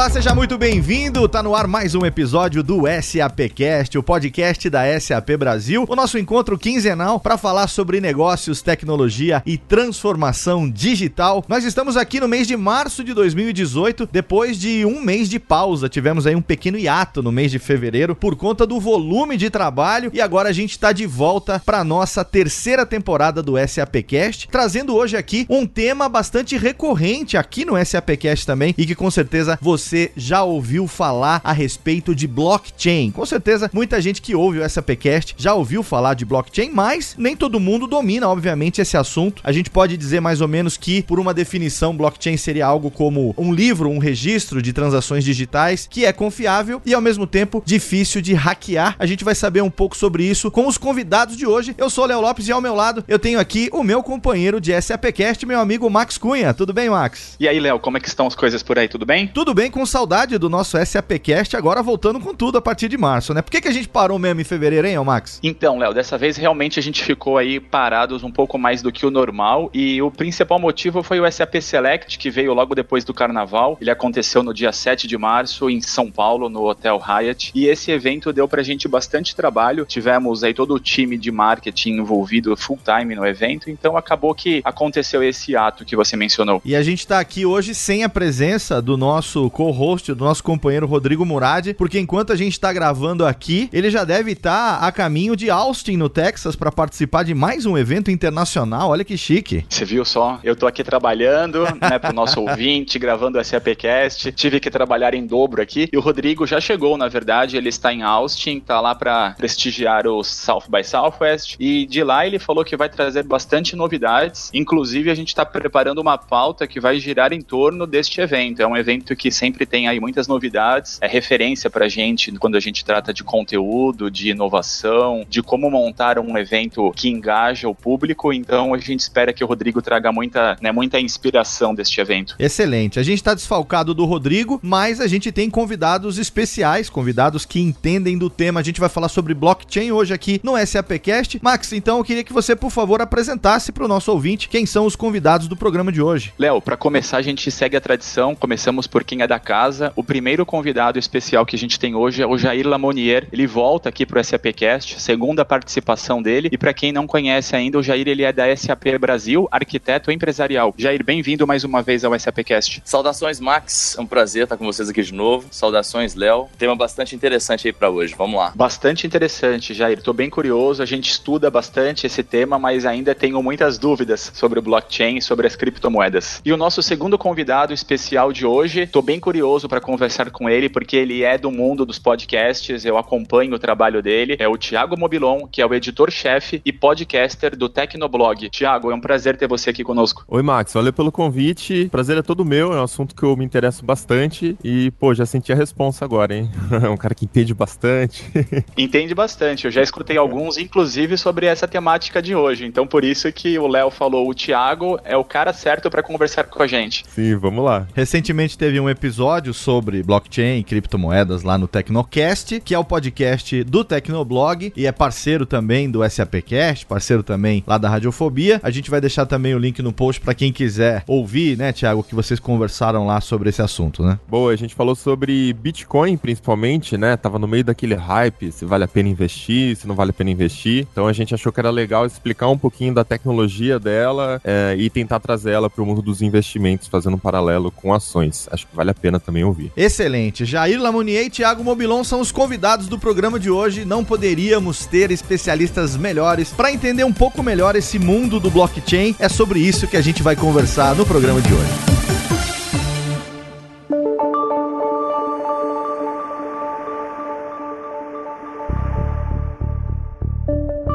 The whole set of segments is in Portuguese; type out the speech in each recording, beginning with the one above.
Olá, seja muito bem-vindo. Tá no ar mais um episódio do SAPcast, o podcast da SAP Brasil. O nosso encontro quinzenal para falar sobre negócios, tecnologia e transformação digital. Nós estamos aqui no mês de março de 2018, depois de um mês de pausa. Tivemos aí um pequeno hiato no mês de fevereiro por conta do volume de trabalho e agora a gente está de volta para nossa terceira temporada do SAPcast, trazendo hoje aqui um tema bastante recorrente aqui no SAPcast também e que com certeza você você já ouviu falar a respeito de blockchain. Com certeza, muita gente que ouve o SAPcast já ouviu falar de blockchain, mas nem todo mundo domina, obviamente, esse assunto. A gente pode dizer mais ou menos que, por uma definição, blockchain seria algo como um livro, um registro de transações digitais que é confiável e, ao mesmo tempo, difícil de hackear. A gente vai saber um pouco sobre isso com os convidados de hoje. Eu sou o Léo Lopes e ao meu lado eu tenho aqui o meu companheiro de SAPcast, meu amigo Max Cunha. Tudo bem, Max? E aí, Léo, como é que estão as coisas por aí? Tudo bem? Tudo bem, com saudade do nosso SAPcast, agora voltando com tudo a partir de março, né? Por que, que a gente parou mesmo em fevereiro, hein, Max? Então, Léo, dessa vez realmente a gente ficou aí parados um pouco mais do que o normal e o principal motivo foi o SAP Select, que veio logo depois do carnaval. Ele aconteceu no dia 7 de março em São Paulo, no Hotel Hyatt, e esse evento deu pra gente bastante trabalho. Tivemos aí todo o time de marketing envolvido full time no evento, então acabou que aconteceu esse ato que você mencionou. E a gente tá aqui hoje sem a presença do nosso co-host, do nosso companheiro Rodrigo Murad, porque enquanto a gente está gravando aqui, ele já deve estar tá a caminho de Austin, no Texas, para participar de mais um evento internacional. Olha que chique. Você viu só? Eu tô aqui trabalhando, né, pro nosso ouvinte, gravando o SAPcast. Tive que trabalhar em dobro aqui. E o Rodrigo já chegou, na verdade, ele está em Austin, tá lá para prestigiar o South by Southwest. E de lá ele falou que vai trazer bastante novidades. Inclusive, a gente está preparando uma pauta que vai girar em torno deste evento. É um evento que sempre sempre tem aí muitas novidades, é referência pra gente quando a gente trata de conteúdo, de inovação, de como montar um evento que engaja o público. Então a gente espera que o Rodrigo traga muita, né, muita inspiração deste evento. Excelente. A gente está desfalcado do Rodrigo, mas a gente tem convidados especiais, convidados que entendem do tema. A gente vai falar sobre blockchain hoje aqui no SAPcast. Max, então eu queria que você, por favor, apresentasse para o nosso ouvinte quem são os convidados do programa de hoje. Léo, para começar, a gente segue a tradição. Começamos por quem é da casa. O primeiro convidado especial que a gente tem hoje é o Jair Lamonier. Ele volta aqui para o SAPcast, segunda participação dele. E para quem não conhece ainda, o Jair ele é da SAP Brasil, arquiteto empresarial. Jair, bem-vindo mais uma vez ao SAPcast. Saudações, Max. É um prazer estar com vocês aqui de novo. Saudações, Léo. Tema bastante interessante aí para hoje. Vamos lá. Bastante interessante, Jair. Estou bem curioso. A gente estuda bastante esse tema, mas ainda tenho muitas dúvidas sobre o blockchain, sobre as criptomoedas. E o nosso segundo convidado especial de hoje, estou bem curioso para conversar com ele, porque ele é do mundo dos podcasts, eu acompanho o trabalho dele. É o Tiago Mobilon, que é o editor-chefe e podcaster do Tecnoblog. Tiago, é um prazer ter você aqui conosco. Oi, Max, valeu pelo convite. Prazer é todo meu, é um assunto que eu me interesso bastante e, pô, já senti a responsa agora, hein? É um cara que entende bastante. entende bastante, eu já escutei alguns, inclusive, sobre essa temática de hoje. Então, por isso que o Léo falou, o Tiago é o cara certo para conversar com a gente. Sim, vamos lá. Recentemente teve um episódio sobre blockchain e criptomoedas lá no Tecnocast, que é o podcast do Tecnoblog e é parceiro também do SAPcast, parceiro também lá da Radiofobia. A gente vai deixar também o link no post para quem quiser ouvir, né, Thiago, que vocês conversaram lá sobre esse assunto, né? Boa, a gente falou sobre Bitcoin principalmente, né? Tava no meio daquele hype, se vale a pena investir, se não vale a pena investir. Então a gente achou que era legal explicar um pouquinho da tecnologia dela é, e tentar trazer ela para o mundo dos investimentos, fazendo um paralelo com ações. Acho que vale a pena também ouvir. Excelente. Jair Lamonier e Thiago Mobilon são os convidados do programa de hoje. Não poderíamos ter especialistas melhores para entender um pouco melhor esse mundo do blockchain. É sobre isso que a gente vai conversar no programa de hoje.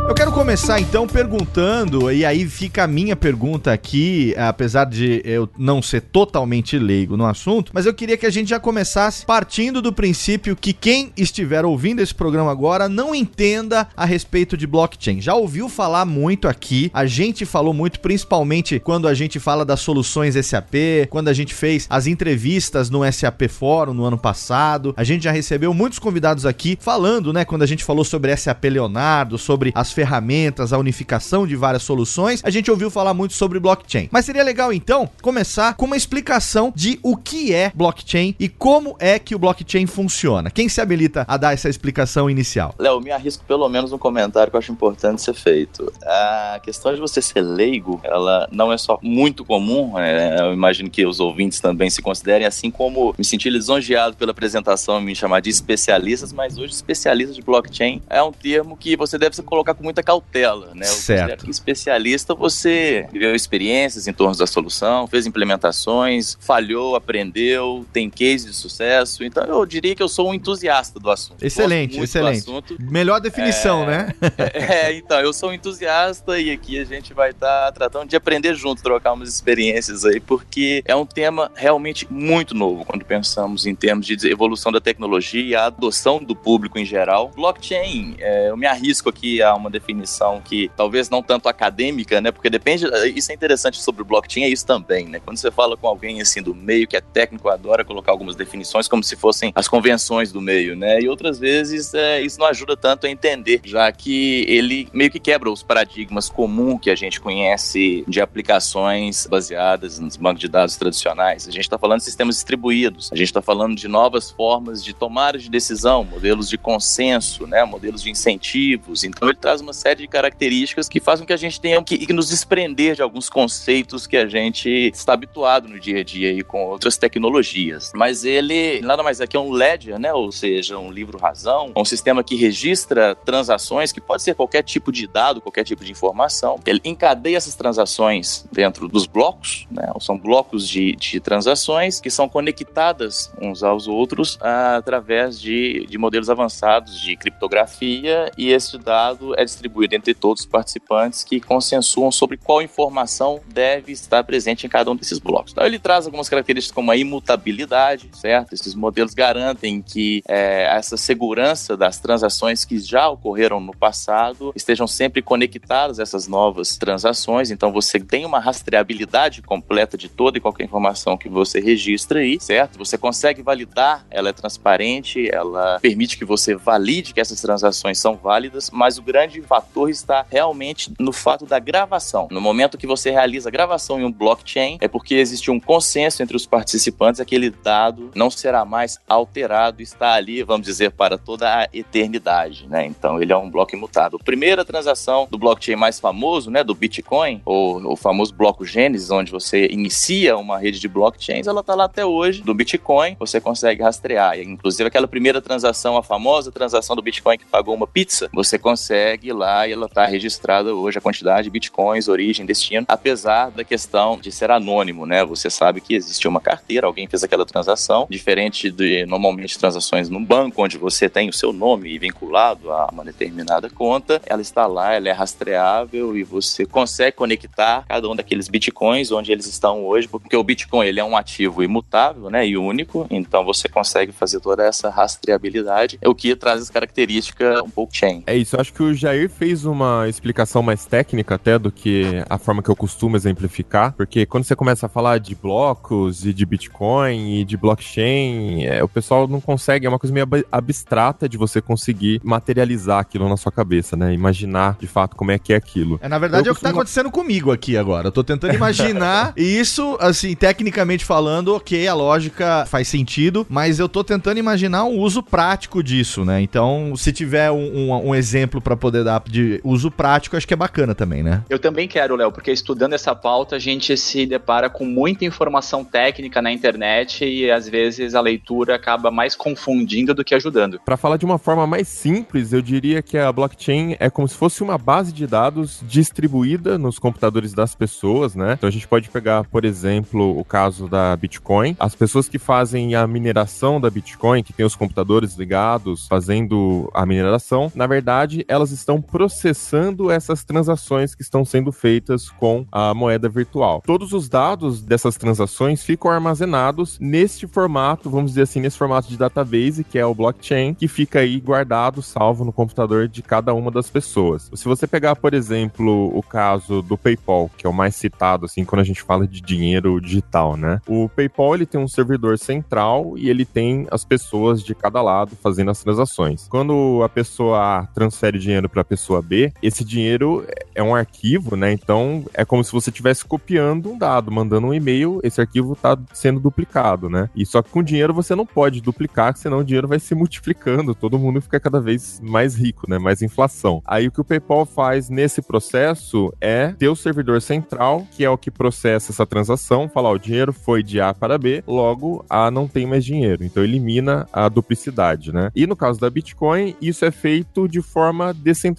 Eu quero começar então perguntando, e aí fica a minha pergunta aqui, apesar de eu não ser totalmente leigo no assunto, mas eu queria que a gente já começasse partindo do princípio que quem estiver ouvindo esse programa agora não entenda a respeito de blockchain. Já ouviu falar muito aqui, a gente falou muito, principalmente quando a gente fala das soluções SAP, quando a gente fez as entrevistas no SAP Fórum no ano passado, a gente já recebeu muitos convidados aqui falando, né, quando a gente falou sobre SAP Leonardo, sobre as ferramentas, a unificação de várias soluções, a gente ouviu falar muito sobre blockchain. Mas seria legal então começar com uma explicação de o que é blockchain e como é que o blockchain funciona. Quem se habilita a dar essa explicação inicial? Léo, me arrisco pelo menos um comentário que eu acho importante ser feito. A questão de você ser leigo, ela não é só muito comum, é, eu imagino que os ouvintes também se considerem, assim como me senti lisonjeado pela apresentação me chamar de especialistas, mas hoje especialista de blockchain é um termo que você deve se colocar com muita cautela, né? Eu certo. Especialista, você viveu experiências em torno da solução, fez implementações, falhou, aprendeu, tem case de sucesso. Então eu diria que eu sou um entusiasta do assunto. Excelente, excelente. Melhor definição, é, né? é, então, eu sou um entusiasta e aqui a gente vai estar tá tratando de aprender junto, trocar umas experiências aí, porque é um tema realmente muito novo quando pensamos em termos de evolução da tecnologia e a adoção do público em geral. Blockchain, é, eu me arrisco aqui a uma definição que talvez não tanto acadêmica, né? Porque depende, isso é interessante sobre o blockchain, é isso também, né? Quando você fala com alguém assim do meio que é técnico, adora colocar algumas definições como se fossem as convenções do meio, né? E outras vezes é, isso não ajuda tanto a entender, já que ele meio que quebra os paradigmas comuns que a gente conhece de aplicações baseadas nos bancos de dados tradicionais. A gente está falando de sistemas distribuídos, a gente está falando de novas formas de tomada de decisão, modelos de consenso, né? Modelos de incentivos. Então ele traz uma série de características que fazem com que a gente tenha que, que nos desprender de alguns conceitos que a gente está habituado no dia a dia aí com outras tecnologias. Mas ele nada mais é que um ledger, né? Ou seja, um livro razão, um sistema que registra transações, que pode ser qualquer tipo de dado, qualquer tipo de informação. Ele encadeia essas transações dentro dos blocos, né? São blocos de, de transações que são conectadas uns aos outros através de, de modelos avançados de criptografia e esse dado é distribuído entre todos os participantes que consensuam sobre qual informação deve estar presente em cada um desses blocos. Então ele traz algumas características como a imutabilidade, certo? Esses modelos garantem que é, essa segurança das transações que já ocorreram no passado estejam sempre conectadas a essas novas transações. Então você tem uma rastreabilidade completa de toda e qualquer informação que você registra aí, certo? Você consegue validar, ela é transparente, ela permite que você valide que essas transações são válidas, mas o grande fator está realmente no fato da gravação. No momento que você realiza a gravação em um blockchain, é porque existe um consenso entre os participantes, aquele dado não será mais alterado, está ali, vamos dizer, para toda a eternidade, né? Então ele é um bloco imutável. Primeira transação do blockchain mais famoso, né, do Bitcoin, ou o famoso bloco Gênesis, onde você inicia uma rede de blockchains, ela está lá até hoje. Do Bitcoin, você consegue rastrear. Inclusive aquela primeira transação, a famosa transação do Bitcoin que pagou uma pizza, você consegue lá e ela está registrada hoje a quantidade de Bitcoins, origem, destino, apesar da questão de ser anônimo, né? Você sabe que existe uma carteira, alguém fez aquela transação, diferente de normalmente transações num banco, onde você tem o seu nome vinculado a uma determinada conta, ela está lá, ela é rastreável e você consegue conectar cada um daqueles bitcoins onde eles estão hoje, porque o Bitcoin ele é um ativo imutável, né, e único, então você consegue fazer toda essa rastreabilidade, o que traz as características um pouco chain. É isso, acho que o Jair fez uma explicação mais técnica até do que a forma que eu costumo exemplificar, porque quando você começa a falar de blocos e de Bitcoin e de blockchain, é, o pessoal não consegue, é uma coisa meio abstrata de você conseguir materializar aquilo na sua cabeça, né? Imaginar de fato como é que é aquilo. É, na verdade, eu é o que tá acontecendo comigo aqui agora. Eu tô tentando imaginar isso, assim, tecnicamente falando, ok, a lógica faz sentido, mas eu tô tentando imaginar um uso prático disso, né? Então, se tiver um, um, um exemplo para poder de uso prático, acho que é bacana também, né? Eu também quero, Léo, porque estudando essa pauta, a gente se depara com muita informação técnica na internet e às vezes a leitura acaba mais confundindo do que ajudando. Para falar de uma forma mais simples, eu diria que a blockchain é como se fosse uma base de dados distribuída nos computadores das pessoas, né? Então a gente pode pegar, por exemplo, o caso da Bitcoin. As pessoas que fazem a mineração da Bitcoin, que tem os computadores ligados fazendo a mineração, na verdade, elas estão estão processando essas transações que estão sendo feitas com a moeda virtual. Todos os dados dessas transações ficam armazenados neste formato, vamos dizer assim, nesse formato de database, que é o blockchain, que fica aí guardado, salvo no computador de cada uma das pessoas. Se você pegar, por exemplo, o caso do PayPal, que é o mais citado assim quando a gente fala de dinheiro digital, né? O PayPal ele tem um servidor central e ele tem as pessoas de cada lado fazendo as transações. Quando a pessoa transfere dinheiro para pessoa B, esse dinheiro é um arquivo, né? Então é como se você estivesse copiando um dado, mandando um e-mail, esse arquivo está sendo duplicado, né? E só que com dinheiro você não pode duplicar, senão o dinheiro vai se multiplicando, todo mundo fica cada vez mais rico, né? Mais inflação. Aí o que o PayPal faz nesse processo é ter o servidor central, que é o que processa essa transação, falar o dinheiro foi de A para B, logo A não tem mais dinheiro. Então elimina a duplicidade, né? E no caso da Bitcoin, isso é feito de forma descentralizada,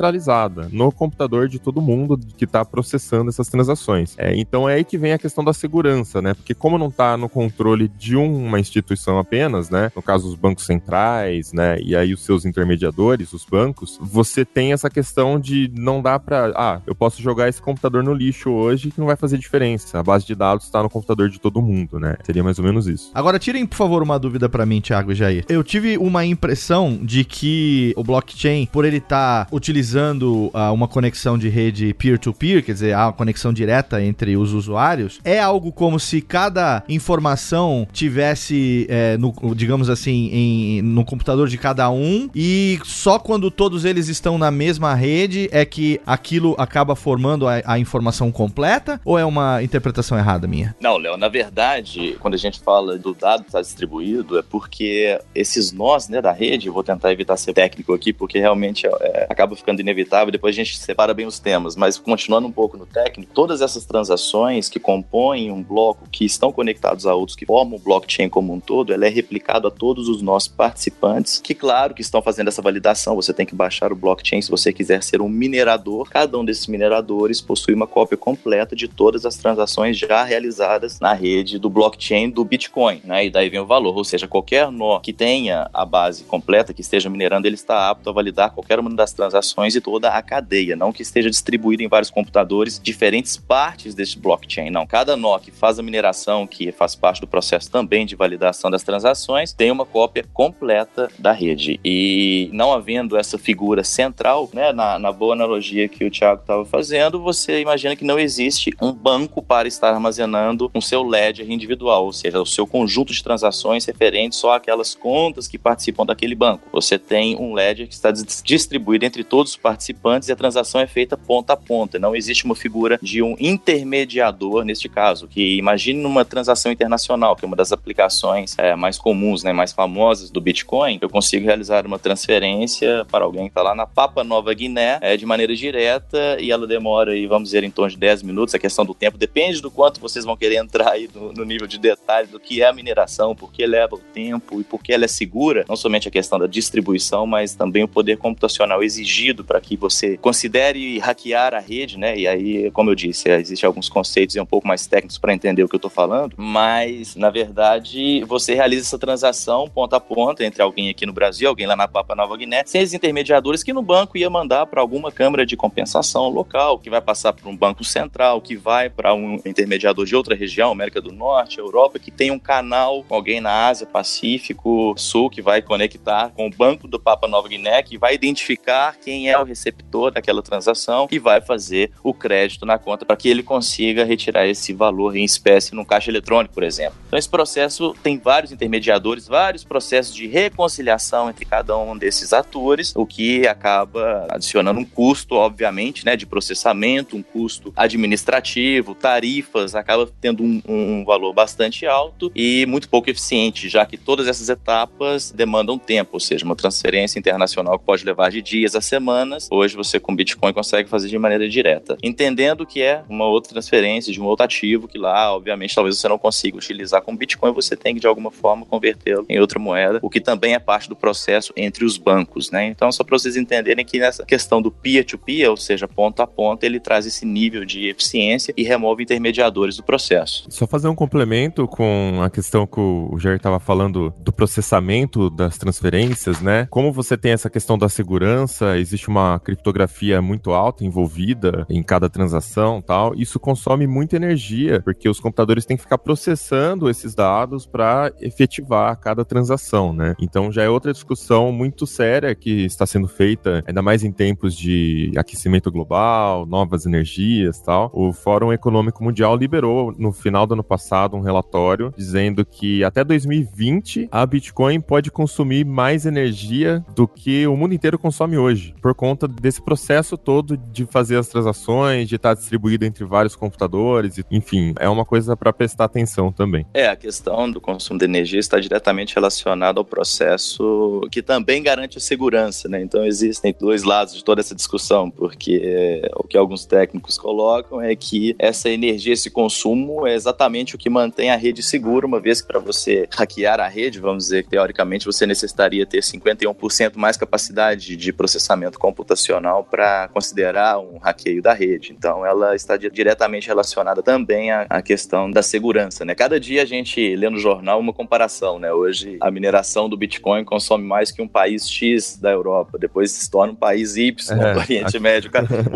no computador de todo mundo que está processando essas transações. É, então é aí que vem a questão da segurança, né? Porque como não está no controle de uma instituição apenas, né? No caso os bancos centrais, né? E aí os seus intermediadores, os bancos, você tem essa questão de não dá para, ah, eu posso jogar esse computador no lixo hoje que não vai fazer diferença. A base de dados está no computador de todo mundo, né? Seria mais ou menos isso. Agora tirem, por favor, uma dúvida para mim, Thiago e Jair. Eu tive uma impressão de que o blockchain, por ele estar tá utilizando uh, uma conexão de rede peer-to-peer, -peer, quer dizer, a conexão direta entre os usuários, é algo como se cada informação tivesse, é, no, digamos assim, em, no computador de cada um e só quando todos eles estão na mesma rede é que aquilo acaba formando a, a informação completa ou é uma interpretação errada minha? Não, Léo, na verdade, quando a gente fala do dado estar distribuído, é porque esses nós né, da rede, vou tentar evitar ser técnico aqui, porque realmente é, acaba ficando inevitável, depois a gente separa bem os temas, mas continuando um pouco no técnico, todas essas transações que compõem um bloco, que estão conectados a outros, que formam o blockchain como um todo, ela é replicado a todos os nossos participantes, que claro que estão fazendo essa validação, você tem que baixar o blockchain se você quiser ser um minerador, cada um desses mineradores possui uma cópia completa de todas as transações já realizadas na rede do blockchain do Bitcoin, né? E daí vem o valor, ou seja, qualquer nó que tenha a base completa, que esteja minerando, ele está apto a validar qualquer uma das transações e toda a cadeia, não que esteja distribuído em vários computadores, diferentes partes deste blockchain, não. Cada nó que faz a mineração, que faz parte do processo também de validação das transações, tem uma cópia completa da rede. E não havendo essa figura central, né, na, na boa analogia que o Thiago estava fazendo, você imagina que não existe um banco para estar armazenando um seu ledger individual, ou seja, o seu conjunto de transações referentes só àquelas contas que participam daquele banco. Você tem um ledger que está distribuído entre todos participantes e a transação é feita ponta a ponta. Não existe uma figura de um intermediador neste caso, que imagine numa transação internacional, que é uma das aplicações é, mais comuns, né, mais famosas do Bitcoin, eu consigo realizar uma transferência para alguém que está lá na Papa Nova Guiné é, de maneira direta e ela demora, aí, vamos dizer, em torno de 10 minutos. A questão do tempo depende do quanto vocês vão querer entrar aí no, no nível de detalhe do que é a mineração, por que leva o tempo e por que ela é segura. Não somente a questão da distribuição, mas também o poder computacional exigido para que você considere hackear a rede, né? E aí, como eu disse, existem alguns conceitos um pouco mais técnicos para entender o que eu estou falando, mas na verdade você realiza essa transação ponta a ponta entre alguém aqui no Brasil, alguém lá na Papa Nova Guiné, sem os intermediadores que no banco ia mandar para alguma câmara de compensação local, que vai passar para um banco central, que vai para um intermediador de outra região, América do Norte, Europa, que tem um canal com alguém na Ásia, Pacífico, Sul, que vai conectar com o banco do Papa Nova Guiné, que vai identificar quem é o receptor daquela transação e vai fazer o crédito na conta para que ele consiga retirar esse valor em espécie num caixa eletrônico, por exemplo. Então esse processo tem vários intermediadores, vários processos de reconciliação entre cada um desses atores, o que acaba adicionando um custo, obviamente, né, de processamento, um custo administrativo, tarifas, acaba tendo um, um valor bastante alto e muito pouco eficiente, já que todas essas etapas demandam tempo, ou seja, uma transferência internacional que pode levar de dias a semanas, hoje você com Bitcoin consegue fazer de maneira direta. Entendendo que é uma outra transferência de um outro ativo que lá, obviamente, talvez você não consiga utilizar com Bitcoin, você tem que de alguma forma convertê-lo em outra moeda, o que também é parte do processo entre os bancos, né? Então, só para vocês entenderem que nessa questão do peer-to-peer, -peer, ou seja, ponto a ponto, ele traz esse nível de eficiência e remove intermediadores do processo. Só fazer um complemento com a questão que o Jair estava falando do processamento das transferências, né? Como você tem essa questão da segurança, existe existe uma criptografia muito alta envolvida em cada transação tal, isso consome muita energia, porque os computadores têm que ficar processando esses dados para efetivar cada transação, né? Então já é outra discussão muito séria que está sendo feita, ainda mais em tempos de aquecimento global, novas energias tal. O Fórum Econômico Mundial liberou no final do ano passado um relatório dizendo que até 2020 a Bitcoin pode consumir mais energia do que o mundo inteiro consome hoje, por conta desse processo todo de fazer as transações, de estar distribuído entre vários computadores, enfim, é uma coisa para prestar atenção também. É, a questão do consumo de energia está diretamente relacionada ao processo que também garante a segurança, né? Então existem dois lados de toda essa discussão, porque é, o que alguns técnicos colocam é que essa energia, esse consumo é exatamente o que mantém a rede segura, uma vez que para você hackear a rede, vamos dizer que teoricamente você necessitaria ter 51% mais capacidade de processamento computacional para considerar um hackeio da rede. Então ela está diretamente relacionada também à, à questão da segurança, né? Cada dia a gente lê no jornal uma comparação, né? Hoje a mineração do Bitcoin consome mais que um país X da Europa, depois se torna um país Y é, do Oriente Médio.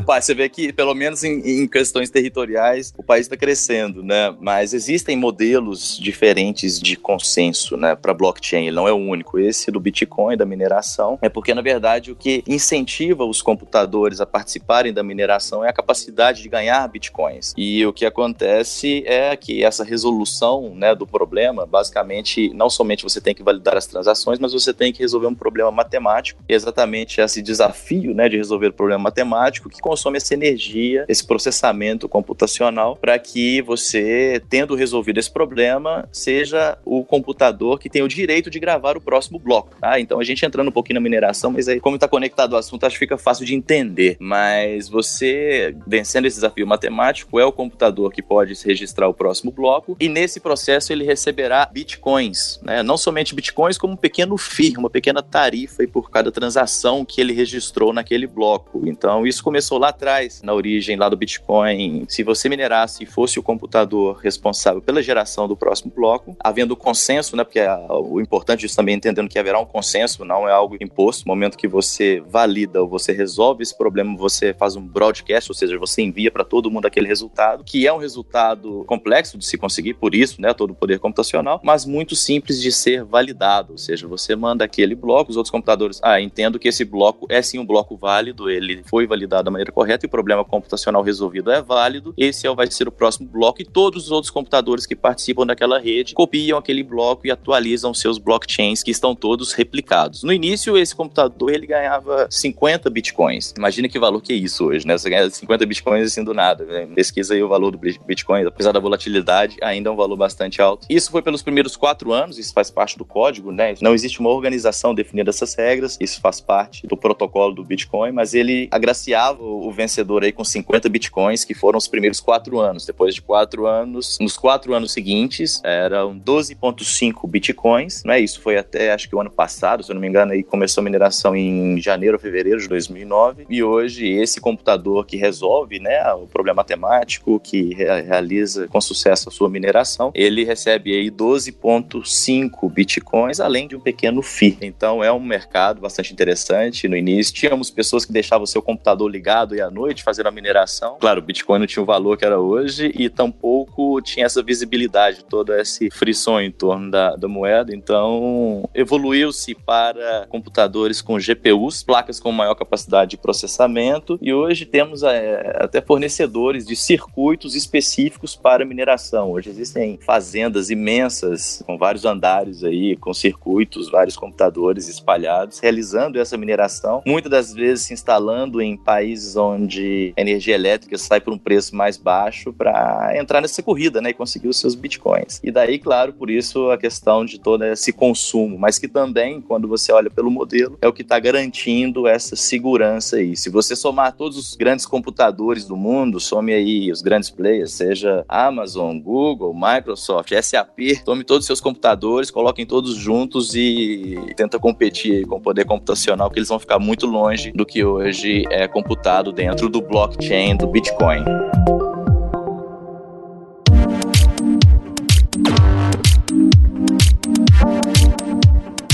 Você vê que, pelo menos em, em questões territoriais, o país está crescendo, né? Mas existem modelos diferentes de consenso, né, para blockchain. Ele não é o único. Esse do Bitcoin, da mineração, é porque, na verdade, o que incentiva os computadores a participarem da mineração é a capacidade de ganhar bitcoins. E o que acontece é que essa resolução, né, do problema, basicamente, não somente você tem que validar as transações, mas você tem que resolver um problema matemático. E exatamente esse desafio, né, de resolver o problema matemático que consome essa energia, esse processamento computacional para que você, tendo resolvido esse problema, seja o computador que tem o direito de gravar o próximo bloco. Tá? Então a gente entrando um pouquinho na mineração, mas aí, como está conectado ao assunto, acho que fica fácil de entender. Mas você, vencendo esse desafio matemático, é o computador que pode registrar o próximo bloco, e nesse processo ele receberá bitcoins, né? não somente bitcoins, como um pequeno FII, uma pequena tarifa por cada transação que ele registrou naquele bloco. Então isso começou lá atrás, na origem lá do Bitcoin. Se você minerasse e fosse o computador responsável pela geração do próximo bloco, havendo consenso, né? Porque a, o importante disso também é entendendo que haverá um consenso, não é algo imposto. No momento que você valida ou você resolve esse problema, você faz um broadcast, ou seja, você envia para todo mundo aquele resultado, que é um resultado complexo de se conseguir, por isso, né? Todo o poder computacional, mas muito simples de ser validado. Ou seja, você manda aquele bloco, os outros computadores, ah, entendo que esse bloco é sim um bloco válido, ele foi validado da maneira correta e o problema computacional resolvido é válido. Esse é vai ser o próximo bloco e todos os outros computadores que participam daquela rede copiam aquele bloco e atualizam seus blockchains que estão todos replicados. No início, esse computador ele ganhava 50 bitcoins. Imagina que valor que é isso hoje, né? Você ganha 50 bitcoins assim do nada. Né? Pesquisa aí o valor do Bitcoin, apesar da volatilidade, ainda é um valor bastante alto. Isso foi pelos primeiros quatro anos, isso faz parte do código, né? Não existe uma organização definindo essas regras, isso faz parte do protocolo do Bitcoin, mas ele agraciava o vencedor aí com 50 bitcoins, que foram os primeiros quatro anos. Depois de quatro anos, nos quatro anos seguintes, eram 12,5 bitcoins, não é isso? Foi até acho que o ano passado, se eu não me engano, aí começou a mineração em janeiro ou fevereiro de 2009. E hoje, esse computador que resolve né, o problema matemático, que realiza com sucesso a sua mineração, ele recebe aí 12,5 bitcoins, além de um pequeno FII. Então, é um mercado bastante interessante. No início, tínhamos pessoas que deixavam o seu computador ligado e à noite fazendo a mineração. Claro, o Bitcoin não tinha o valor que era hoje e tampouco tinha essa visibilidade, todo esse frisson em torno da, da moeda. Então, evoluiu-se para computadores com GPUs, placas com maior capacidade de processamento, e hoje temos é, até fornecedores de circuitos específicos para mineração. Hoje existem fazendas imensas com vários andares aí, com circuitos, vários computadores espalhados, realizando essa mineração, muitas das vezes se instalando em países onde a energia elétrica sai por um preço mais baixo para entrar nessa corrida, né, e conseguir os seus bitcoins. E daí, claro, por isso a questão de todo esse consumo, mas que também, quando você olha pelo modelo, é o que está garantindo essa segurança aí. Se você somar todos os grandes computadores do mundo, some aí os grandes players, seja Amazon, Google, Microsoft, SAP, tome todos os seus computadores, coloquem todos juntos e tenta competir com o poder computacional, que eles vão ficar muito longe do que hoje é computado dentro do blockchain do Bitcoin.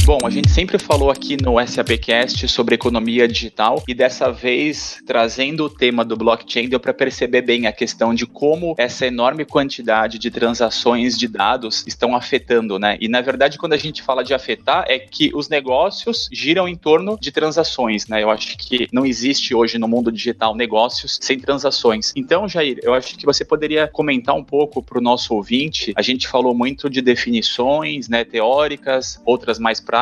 Bom, A gente sempre falou aqui no SAPcast sobre economia digital e dessa vez trazendo o tema do blockchain deu para perceber bem a questão de como essa enorme quantidade de transações de dados estão afetando, né? E na verdade quando a gente fala de afetar é que os negócios giram em torno de transações, né? Eu acho que não existe hoje no mundo digital negócios sem transações. Então, Jair, eu acho que você poderia comentar um pouco para o nosso ouvinte. A gente falou muito de definições, né, teóricas, outras mais práticas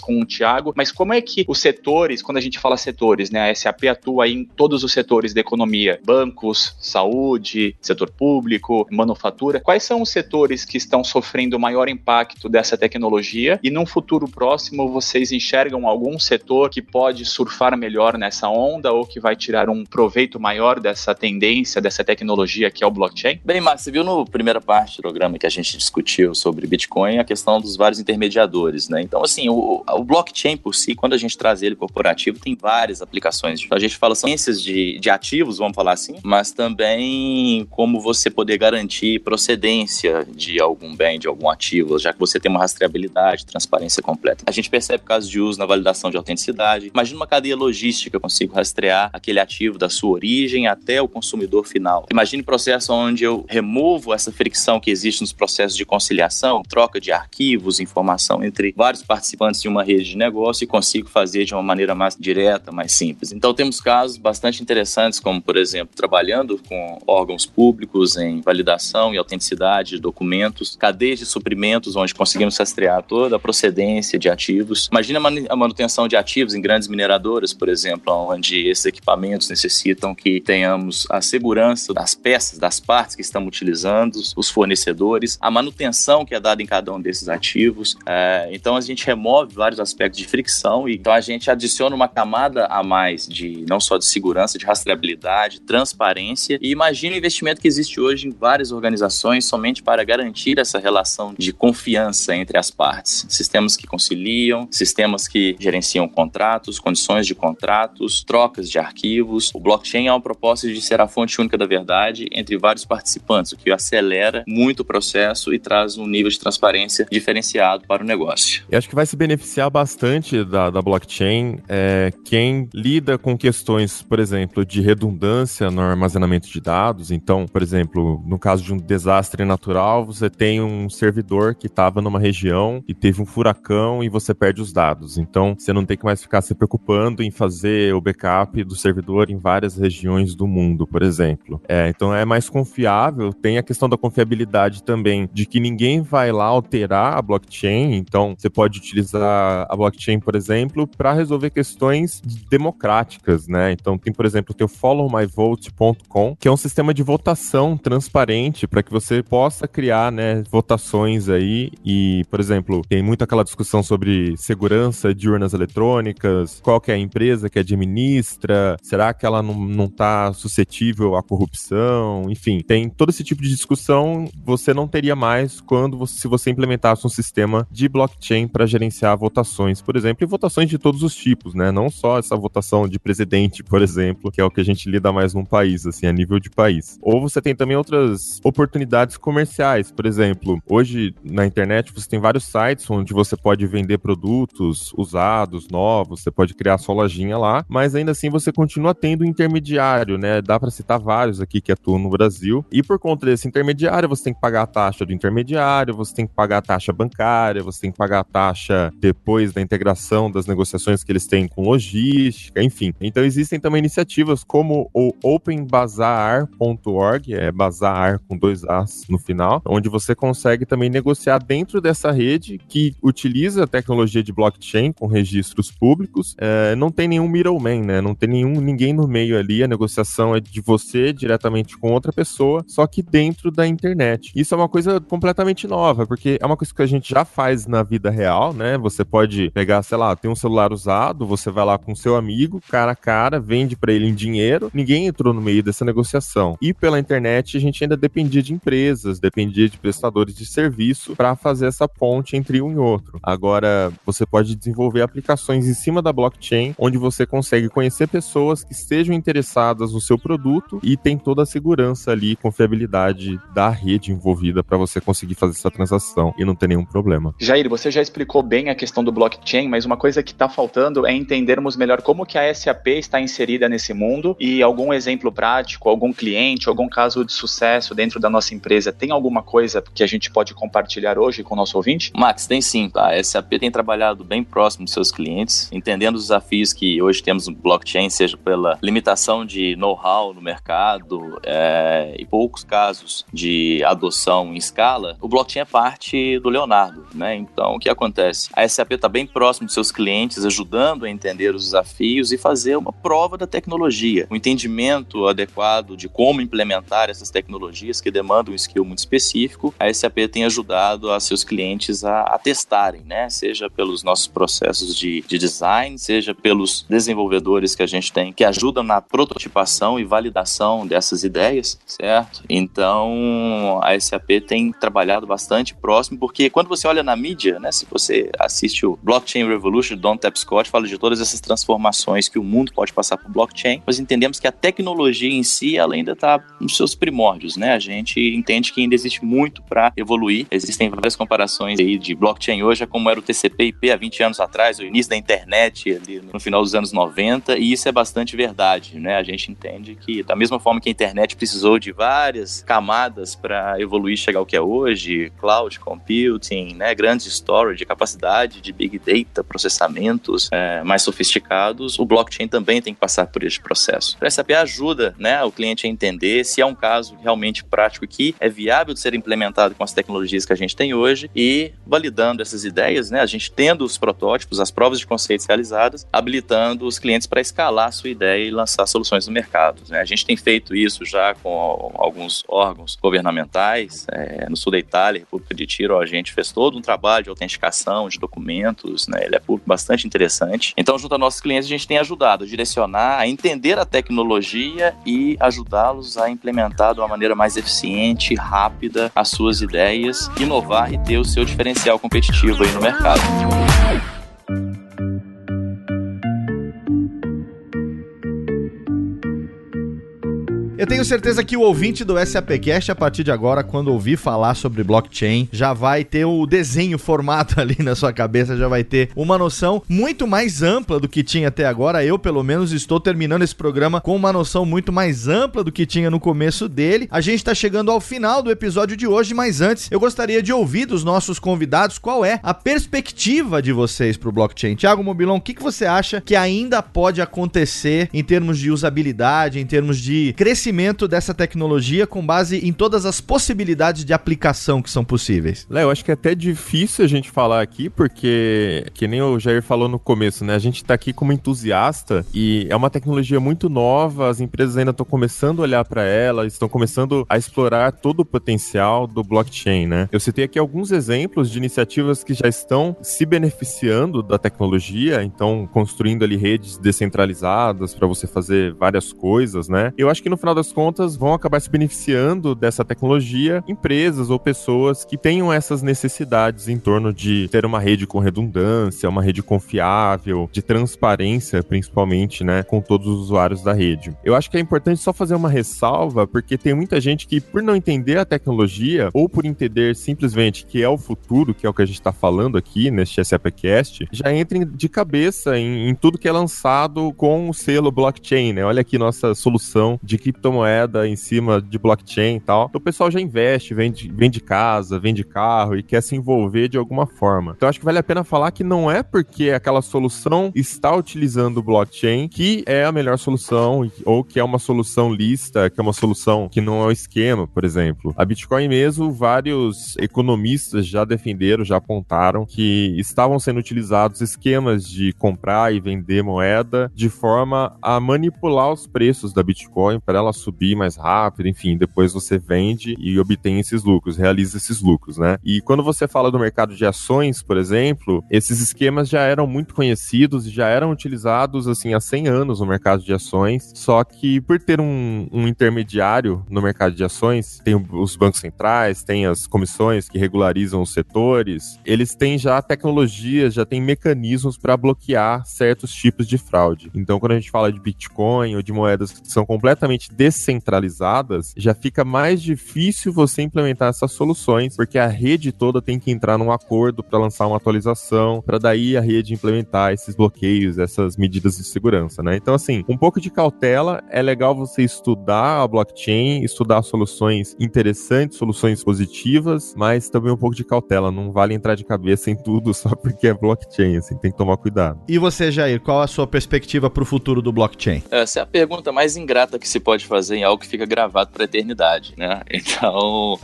com o Tiago, mas como é que os setores, quando a gente fala setores, né, a SAP atua em todos os setores da economia, bancos, saúde, setor público, manufatura. Quais são os setores que estão sofrendo o maior impacto dessa tecnologia e num futuro próximo vocês enxergam algum setor que pode surfar melhor nessa onda ou que vai tirar um proveito maior dessa tendência, dessa tecnologia que é o blockchain? Bem, Marcos, você viu no primeira parte do programa que a gente discutiu sobre Bitcoin a questão dos vários intermediadores, né? Então, assim, o, o blockchain por si, quando a gente traz ele corporativo, tem várias aplicações. A gente fala ciências de, de ativos, vamos falar assim, mas também como você poder garantir procedência de algum bem, de algum ativo, já que você tem uma rastreabilidade, transparência completa. A gente percebe casos de uso na validação de autenticidade. Imagina uma cadeia logística, eu consigo rastrear aquele ativo da sua origem até o consumidor final. Imagine processo onde eu removo essa fricção que existe nos processos de conciliação, troca de arquivos, informação entre vários participantes de uma rede de negócio e consigo fazer de uma maneira mais direta, mais simples. Então temos casos bastante interessantes, como por exemplo, trabalhando com órgãos públicos em validação e autenticidade de documentos, cadeias de suprimentos onde conseguimos rastrear toda a procedência de ativos. Imagina a manutenção de ativos em grandes mineradoras, por exemplo, onde esses equipamentos necessitam que tenhamos a segurança das peças, das partes que estamos utilizando, os fornecedores, a manutenção que é dada em cada um desses ativos. É, então a gente remove vários aspectos de fricção e então a gente adiciona uma camada a mais de não só de segurança, de rastreabilidade, transparência e imagina o investimento que existe hoje em várias organizações somente para garantir essa relação de confiança entre as partes. Sistemas que conciliam, sistemas que gerenciam contratos, condições de contratos, trocas de arquivos. O blockchain é uma proposta de ser a fonte única da verdade entre vários participantes, o que acelera muito o processo e traz um nível de transparência diferenciado para o negócio. Eu acho que vai se beneficiar bastante da, da blockchain é, quem lida com questões, por exemplo, de redundância no armazenamento de dados. Então, por exemplo, no caso de um desastre natural, você tem um servidor que estava numa região e teve um furacão e você perde os dados. Então, você não tem que mais ficar se preocupando em fazer o backup do servidor em várias regiões do mundo, por exemplo. É, então, é mais confiável. Tem a questão da confiabilidade também, de que ninguém vai lá alterar a blockchain. Então, você pode utilizar a blockchain, por exemplo, para resolver questões democráticas, né? Então, tem, por exemplo, o followmyvote.com, que é um sistema de votação transparente para que você possa criar, né, votações aí e, por exemplo, tem muito aquela discussão sobre segurança de urnas eletrônicas, qual que é a empresa que administra, será que ela não, não tá suscetível à corrupção, enfim, tem todo esse tipo de discussão, você não teria mais quando você, se você implementasse um sistema de blockchain para gerenciar votações, por exemplo, e votações de todos os tipos, né? Não só essa votação de presidente, por exemplo, que é o que a gente lida mais num país, assim, a nível de país. Ou você tem também outras oportunidades comerciais, por exemplo, hoje na internet você tem vários sites onde você pode vender produtos usados, novos, você pode criar sua lojinha lá, mas ainda assim você continua tendo um intermediário, né? Dá para citar vários aqui que atuam no Brasil. E por conta desse intermediário, você tem que pagar a taxa do intermediário, você tem que pagar a taxa bancária, você tem que pagar a taxa depois da integração das negociações que eles têm com logística, enfim. Então existem também iniciativas como o openbazaar.org, é bazar com dois As no final, onde você consegue também negociar dentro dessa rede que utiliza a tecnologia de blockchain com registros públicos. É, não tem nenhum middleman, né? Não tem nenhum ninguém no meio ali. A negociação é de você diretamente com outra pessoa, só que dentro da internet. Isso é uma coisa completamente nova, porque é uma coisa que a gente já faz na vida real, né? Você pode pegar, sei lá, tem um celular usado, você vai lá com seu amigo, cara a cara, vende para ele em dinheiro. Ninguém entrou no meio dessa negociação. E pela internet a gente ainda dependia de empresas, dependia de prestadores de serviço para fazer essa ponte entre um e outro. Agora você pode desenvolver aplicações em cima da blockchain, onde você consegue conhecer pessoas que estejam interessadas no seu produto e tem toda a segurança ali, confiabilidade da rede envolvida para você conseguir fazer essa transação e não ter nenhum problema. Jair, você já explicou bem a questão do blockchain, mas uma coisa que está faltando é entendermos melhor como que a SAP está inserida nesse mundo e algum exemplo prático, algum cliente, algum caso de sucesso dentro da nossa empresa. Tem alguma coisa que a gente pode compartilhar hoje com o nosso ouvinte? Max, tem sim. A SAP tem trabalhado bem próximo dos seus clientes, entendendo os desafios que hoje temos no blockchain, seja pela limitação de know-how no mercado é, e poucos casos de adoção em escala. O blockchain é parte do Leonardo, né? Então, o que acontece? A SAP está bem próximo dos seus clientes, ajudando a entender os desafios e fazer uma prova da tecnologia, um entendimento adequado de como implementar essas tecnologias que demandam um skill muito específico. A SAP tem ajudado a seus clientes a, a testarem, né? Seja pelos nossos processos de, de design, seja pelos desenvolvedores que a gente tem que ajudam na prototipação e validação dessas ideias, certo? Então, a SAP tem trabalhado bastante próximo, porque quando você olha na mídia, né, se você assiste o Blockchain Revolution, Don Tapscott fala de todas essas transformações que o mundo pode passar por blockchain, nós entendemos que a tecnologia em si ela ainda está nos seus primórdios, né? A gente entende que ainda existe muito para evoluir. Existem várias comparações aí de blockchain hoje, é como era o TCP/IP há 20 anos atrás, o início da internet ali no final dos anos 90, e isso é bastante verdade, né? A gente entende que da mesma forma que a internet precisou de várias camadas para evoluir chegar ao que é hoje, cloud computing, né, grandes storage, capacidade de big data, processamentos é, mais sofisticados, o blockchain também tem que passar por esse processo. O SAP ajuda né, o cliente a entender se é um caso realmente prático que é viável de ser implementado com as tecnologias que a gente tem hoje e validando essas ideias, né, a gente tendo os protótipos, as provas de conceitos realizadas, habilitando os clientes para escalar a sua ideia e lançar soluções no mercado. Né? A gente tem feito isso já com alguns órgãos governamentais, é, no sul da Itália, República de Tiro, a gente fez todo um trabalho de autenticação de documentos, né? ele é bastante interessante. Então, junto a nossos clientes, a gente tem ajudado a direcionar, a entender a tecnologia e ajudá-los a implementar de uma maneira mais eficiente, rápida, as suas ideias, inovar e ter o seu diferencial competitivo aí no mercado. Eu tenho certeza que o ouvinte do SAPcast, a partir de agora, quando ouvir falar sobre blockchain, já vai ter o desenho formado ali na sua cabeça, já vai ter uma noção muito mais ampla do que tinha até agora. Eu, pelo menos, estou terminando esse programa com uma noção muito mais ampla do que tinha no começo dele. A gente está chegando ao final do episódio de hoje, mas antes eu gostaria de ouvir dos nossos convidados qual é a perspectiva de vocês para o blockchain. Tiago Mobilon, o que, que você acha que ainda pode acontecer em termos de usabilidade, em termos de crescimento? Crescimento dessa tecnologia com base em todas as possibilidades de aplicação que são possíveis? Léo, acho que é até difícil a gente falar aqui, porque, que nem o Jair falou no começo, né? A gente tá aqui como entusiasta e é uma tecnologia muito nova, as empresas ainda estão começando a olhar para ela, estão começando a explorar todo o potencial do blockchain, né? Eu citei aqui alguns exemplos de iniciativas que já estão se beneficiando da tecnologia, então construindo ali redes descentralizadas para você fazer várias coisas, né? Eu acho que no final das contas, vão acabar se beneficiando dessa tecnologia empresas ou pessoas que tenham essas necessidades em torno de ter uma rede com redundância, uma rede confiável, de transparência, principalmente, né, com todos os usuários da rede. Eu acho que é importante só fazer uma ressalva, porque tem muita gente que, por não entender a tecnologia, ou por entender simplesmente que é o futuro, que é o que a gente está falando aqui neste SAPcast, já entra de cabeça em, em tudo que é lançado com o selo blockchain, né? Olha aqui nossa solução de cripto criptomoeda em cima de blockchain e tal. Então o pessoal já investe, vende, vende casa, vende carro e quer se envolver de alguma forma. Então acho que vale a pena falar que não é porque aquela solução está utilizando o blockchain que é a melhor solução ou que é uma solução lista, que é uma solução que não é o esquema, por exemplo. A Bitcoin mesmo, vários economistas já defenderam, já apontaram que estavam sendo utilizados esquemas de comprar e vender moeda de forma a manipular os preços da Bitcoin para ela subir mais rápido, enfim, depois você vende e obtém esses lucros, realiza esses lucros, né? E quando você fala do mercado de ações, por exemplo, esses esquemas já eram muito conhecidos e já eram utilizados assim há 100 anos no mercado de ações, só que por ter um, um intermediário no mercado de ações, tem os bancos centrais, tem as comissões que regularizam os setores, eles têm já tecnologias, já têm mecanismos para bloquear certos tipos de fraude. Então, quando a gente fala de Bitcoin ou de moedas que são completamente descentralizadas, já fica mais difícil você implementar essas soluções, porque a rede toda tem que entrar num acordo para lançar uma atualização, para daí a rede implementar esses bloqueios, essas medidas de segurança, né? Então, assim, um pouco de cautela, é legal você estudar a blockchain, estudar soluções interessantes, soluções positivas, mas também um pouco de cautela, não vale entrar de cabeça em tudo só porque é blockchain, assim, tem que tomar cuidado. E você, Jair, qual a sua perspectiva para o futuro do blockchain? Essa é a pergunta mais ingrata que se pode fazer em algo que fica gravado para a eternidade, né? Então,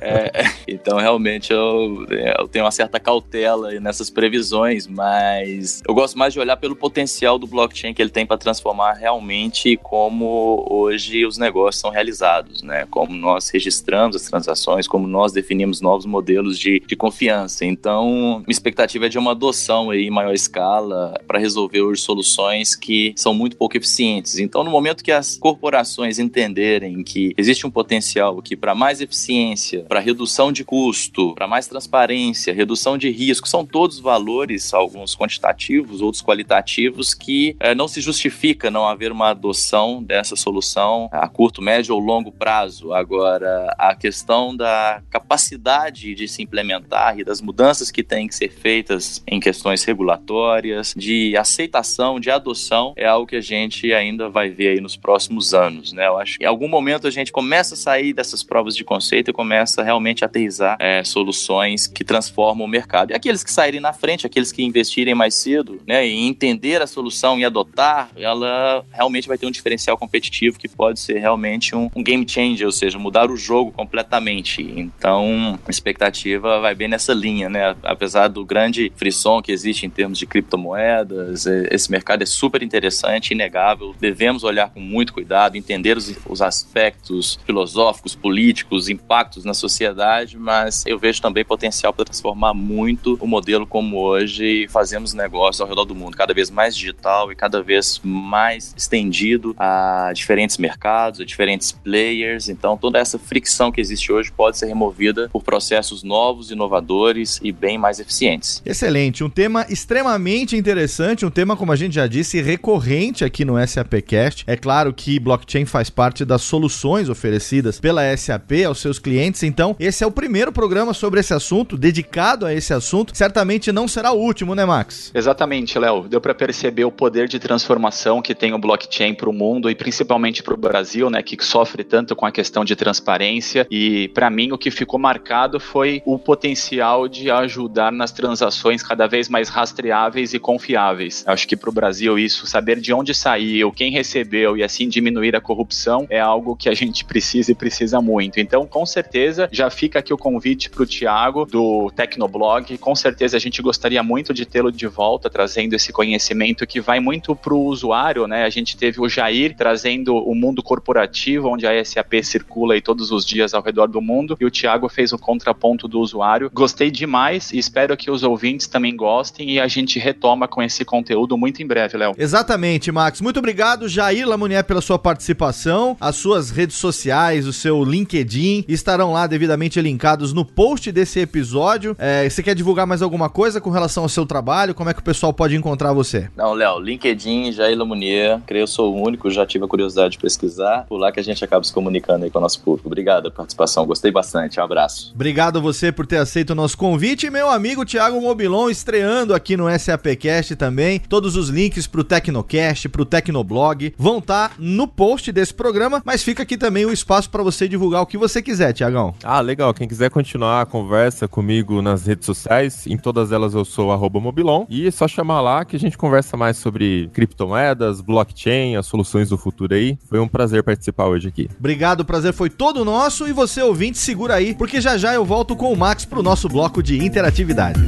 é, então realmente eu, eu tenho uma certa cautela nessas previsões, mas eu gosto mais de olhar pelo potencial do blockchain que ele tem para transformar realmente como hoje os negócios são realizados, né? Como nós registramos as transações, como nós definimos novos modelos de, de confiança. Então, minha expectativa é de uma adoção aí em maior escala para resolver hoje soluções que são muito pouco eficientes. Então, no momento que as corporações entenderem que existe um potencial aqui para mais eficiência, para redução de custo, para mais transparência, redução de risco, são todos valores, alguns quantitativos, outros qualitativos, que é, não se justifica não haver uma adoção dessa solução a curto, médio ou longo prazo. Agora, a questão da capacidade de se implementar e das mudanças que têm que ser feitas em questões regulatórias, de aceitação, de adoção, é algo que a gente ainda vai ver aí nos próximos anos, né? Eu acho que em algum momento a gente começa a sair dessas provas de conceito e começa realmente a aterrizar é, soluções que transformam o mercado. E aqueles que saírem na frente, aqueles que investirem mais cedo, né, e entender a solução e adotar, ela realmente vai ter um diferencial competitivo que pode ser realmente um, um game changer, ou seja, mudar o jogo completamente. Então, a expectativa vai bem nessa linha, né? Apesar do grande frisson que existe em termos de criptomoedas, é, esse mercado é super interessante, inegável. Devemos olhar com muito cuidado, entender os, os aspectos filosóficos, políticos, impactos na sociedade, mas eu vejo também potencial para transformar muito o modelo como hoje fazemos negócios ao redor do mundo, cada vez mais digital e cada vez mais estendido a diferentes mercados, a diferentes players. Então, toda essa fricção que existe hoje pode ser removida por processos novos, inovadores e bem mais eficientes. Excelente, um tema extremamente interessante, um tema, como a gente já disse, recorrente aqui no SAPcast. É claro que blockchain faz parte das soluções oferecidas pela SAP aos seus clientes, então esse é o primeiro programa sobre esse assunto, dedicado a esse assunto. Certamente não será o último, né, Max? Exatamente, Léo. Deu para perceber o poder de transformação que tem o blockchain para o mundo e principalmente para o Brasil, né, que sofre tanto com a questão de transparência. E para mim o que ficou marcado foi o potencial de ajudar nas transações cada vez mais rastreáveis e confiáveis. Acho que para o Brasil isso, saber de onde saiu, quem recebeu e assim diminuir a corrupção é algo que a gente precisa e precisa muito. Então, com certeza, já fica aqui o convite para o Tiago do Tecnoblog. Com certeza a gente gostaria muito de tê-lo de volta, trazendo esse conhecimento que vai muito para o usuário, né? A gente teve o Jair trazendo o mundo corporativo, onde a SAP circula aí todos os dias ao redor do mundo, e o Tiago fez o contraponto do usuário. Gostei demais e espero que os ouvintes também gostem e a gente retoma com esse conteúdo muito em breve, Léo. Exatamente, Max. Muito obrigado, Jair Lamunier, pela sua participação. As suas redes sociais, o seu LinkedIn estarão lá devidamente linkados no post desse episódio. É, você quer divulgar mais alguma coisa com relação ao seu trabalho? Como é que o pessoal pode encontrar você? Não, Léo, LinkedIn, Jair Lamunier. Creio eu sou o único, já tive a curiosidade de pesquisar. Por lá que a gente acaba se comunicando aí com o nosso público. Obrigado pela participação, gostei bastante. Um abraço. Obrigado a você por ter aceito o nosso convite. E meu amigo Thiago Mobilon estreando aqui no SAPcast também. Todos os links pro Tecnocast, pro Tecnoblog vão estar tá no post desse programa, mas fica aqui também o espaço para você divulgar o que você quiser, Tiagão. Ah, legal. Quem quiser continuar a conversa comigo nas redes sociais, em todas elas eu sou Mobilon. E é só chamar lá que a gente conversa mais sobre criptomoedas, blockchain, as soluções do futuro aí. Foi um prazer participar hoje aqui. Obrigado, o prazer foi todo nosso. E você, ouvinte, segura aí, porque já já eu volto com o Max pro nosso bloco de interatividade.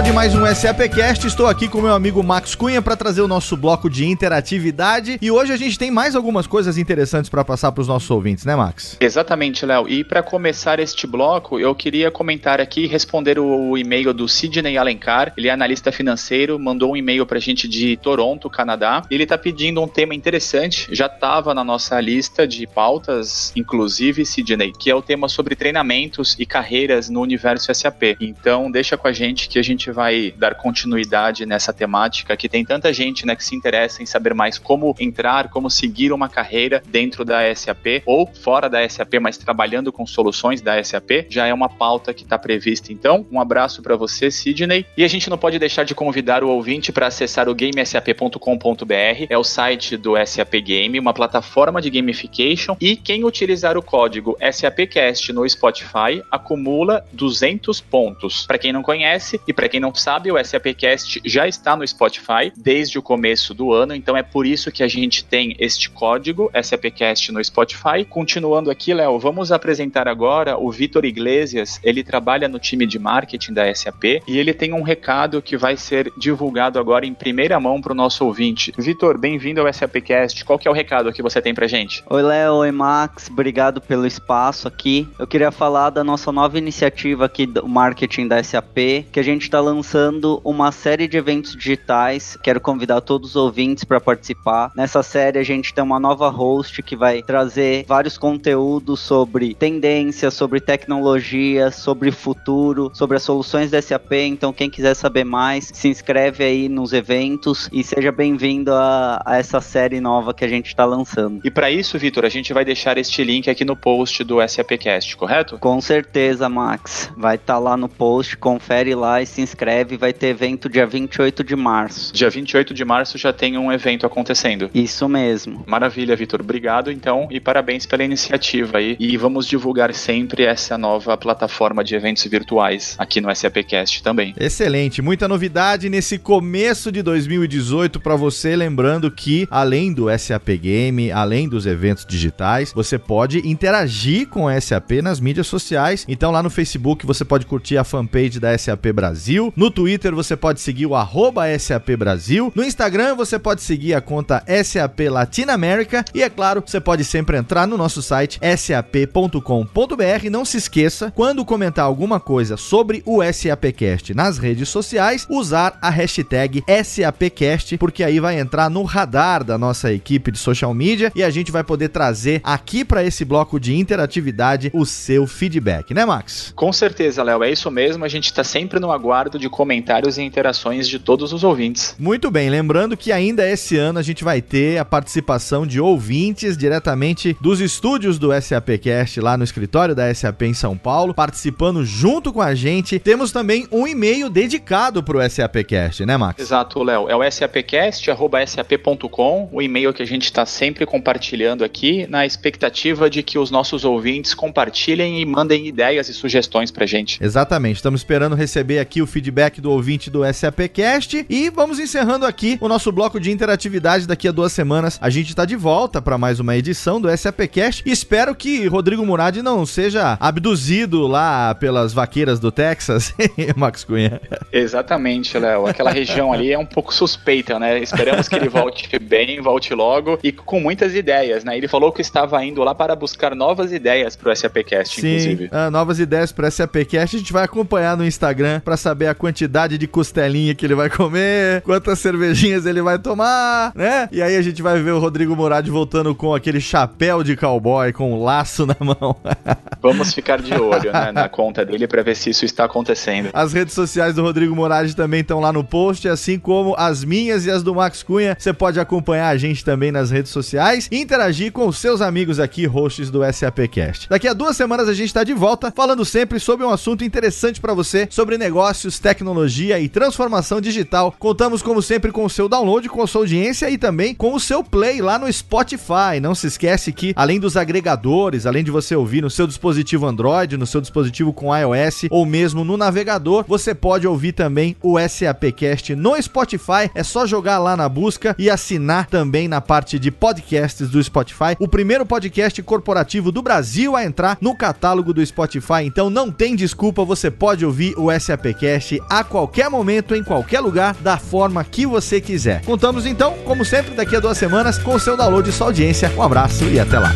Final de mais um SAPcast. Estou aqui com meu amigo Max Cunha para trazer o nosso bloco de interatividade. E hoje a gente tem mais algumas coisas interessantes para passar para os nossos ouvintes, né, Max? Exatamente, Léo. E para começar este bloco, eu queria comentar aqui responder o, e-mail do Sidney Alencar. Ele é analista financeiro, mandou um e-mail para a gente de Toronto, Canadá. Ele está pedindo um tema interessante, já estava na nossa lista de pautas, inclusive, Sidney, que é o tema sobre treinamentos e carreiras no universo SAP. Então, deixa com a gente que a gente vai dar continuidade nessa temática que tem tanta gente, né, que se interessa em saber mais como entrar, como seguir uma carreira dentro da SAP ou fora da SAP, mas trabalhando com soluções da SAP, já é uma pauta que está prevista. Então, um abraço para você, Sidney. E a gente não pode deixar de convidar o ouvinte para acessar o gamesap.com.br, é o site do SAP Game, uma plataforma de gamification, e quem utilizar o código SAPcast no Spotify acumula 200 pontos. Para quem não conhece e para quem não sabe, o SAPcast já está no Spotify desde o começo do ano, então é por isso que a gente tem este código SAPcast no Spotify. Continuando aqui, Léo, vamos apresentar agora o Vitor Iglesias. Ele trabalha no time de marketing da SAP e ele tem um recado que vai ser divulgado agora em primeira mão para o nosso ouvinte. Vitor, bem-vindo ao SAPcast. Qual que é o recado que você tem para gente? Oi, Léo. Oi, Max. Obrigado pelo espaço aqui. Eu queria falar da nossa nova iniciativa aqui do marketing da SAP, que a gente está lançando uma série de eventos digitais. Quero convidar todos os ouvintes para participar. Nessa série a gente tem uma nova host que vai trazer vários conteúdos sobre tendências, sobre tecnologia, sobre futuro, sobre as soluções da SAP. Então quem quiser saber mais, se inscreve aí nos eventos e seja bem-vindo a, a, essa série nova que a gente está lançando. E para isso, Vitor, a gente vai deixar este link aqui no post do SAPcast, correto? Com certeza, Max. Vai estar tá lá no post, confere lá e se inscreve. Vai ter evento dia 28 de março. Dia 28 de março já tem um evento acontecendo. Isso mesmo. Maravilha, Vitor. Obrigado então e parabéns pela iniciativa aí. E vamos divulgar sempre essa nova plataforma de eventos virtuais aqui no SAPcast também. Excelente, muita novidade nesse começo de 2018 para você, lembrando que além do SAP Game, além dos eventos digitais, você pode interagir com o SAP nas mídias sociais. Então lá no Facebook você pode curtir a fanpage da SAP Brasil, no Twitter você pode seguir o arroba SAP Brasil, no Instagram você pode seguir a conta SAP Latinoamérica e é claro, você pode sempre entrar no nosso site sap.com.br. Não se esqueça, quando comentar alguma coisa sobre o SAPcast nas redes sociais, usar a hashtag SAPcast, porque aí vai entrar no radar da nossa equipe de social media e a gente vai poder trazer aqui para esse bloco de interatividade o seu feedback, né, Max? Com certeza, Léo, é isso mesmo. A gente está sempre no aguardo de comentários e interações de todos os ouvintes. Muito bem, lembrando que ainda esse ano a gente vai ter a participação de ouvintes diretamente dos estúdios do SAPcast lá no escritório da SAP em São Paulo, participando junto com a gente. Temos também um e-mail dedicado para o SAPcast, né, Max? Exato, Léo. É o sapcast@sap.com, o e-mail que a gente está sempre compartilhando aqui, na expectativa de que os nossos ouvintes compartilhem e mandem ideias e sugestões pra gente. Exatamente. Estamos esperando receber aqui o feedback do ouvinte do SAPcast e vamos encerrando aqui o nosso bloco de interatividade daqui a duas semanas. A gente está de volta para mais uma edição do SAPcast e espero que Rodrigo Murad não seja abduzido lá pelas vaqueiras do Texas, Max Cunha. Exatamente, Léo. Aquela região ali é um pouco suspeita, né? Esperamos que ele volte bem, volte logo e com muitas ideias, né? Ele falou que estava indo lá para buscar novas ideias para o SAPcast, Sim, inclusive. Uh, novas ideias para o SAPcast. A gente vai acompanhar no Instagram para saber a quantidade de costelinha que ele vai comer, quantas cervejinhas ele vai tomar, né? E aí a gente vai ver o Rodrigo Murad voltando com aquele chapéu de cowboy com um laço na mão. Vamos ficar de olho, né, na conta dele para ver se isso está acontecendo. As redes sociais do Rodrigo Morales também estão lá no post, assim como as minhas e as do Max Cunha. Você pode acompanhar a gente também nas redes sociais e interagir com os seus amigos aqui, hosts do SAPcast. Daqui a duas semanas a gente está de volta, falando sempre sobre um assunto interessante para você, sobre negócios, tecnologia e transformação digital. Contamos, como sempre, com o seu download, com a sua audiência e também com o seu play lá no Spotify. Não se esquece que, além dos agregadores, além de você ouvir no seu dispositivo Android, no seu dispositivo com iOS ou mesmo no navegador, você pode ouvir também o SAPcast no Spotify. É só jogar lá na busca e assinar também na parte de podcasts do Spotify. O primeiro podcast corporativo do Brasil a entrar no catálogo do Spotify. Então não tem desculpa, você pode ouvir o SAPcast a qualquer momento, em qualquer lugar, da forma que você quiser. Contamos então, como sempre, daqui a duas semanas, com o seu download e sua audiência. Um abraço e até lá.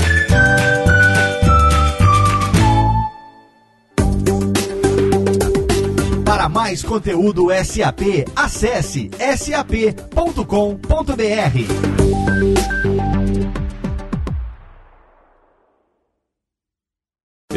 Para mais conteúdo SAP, acesse sap.com.br.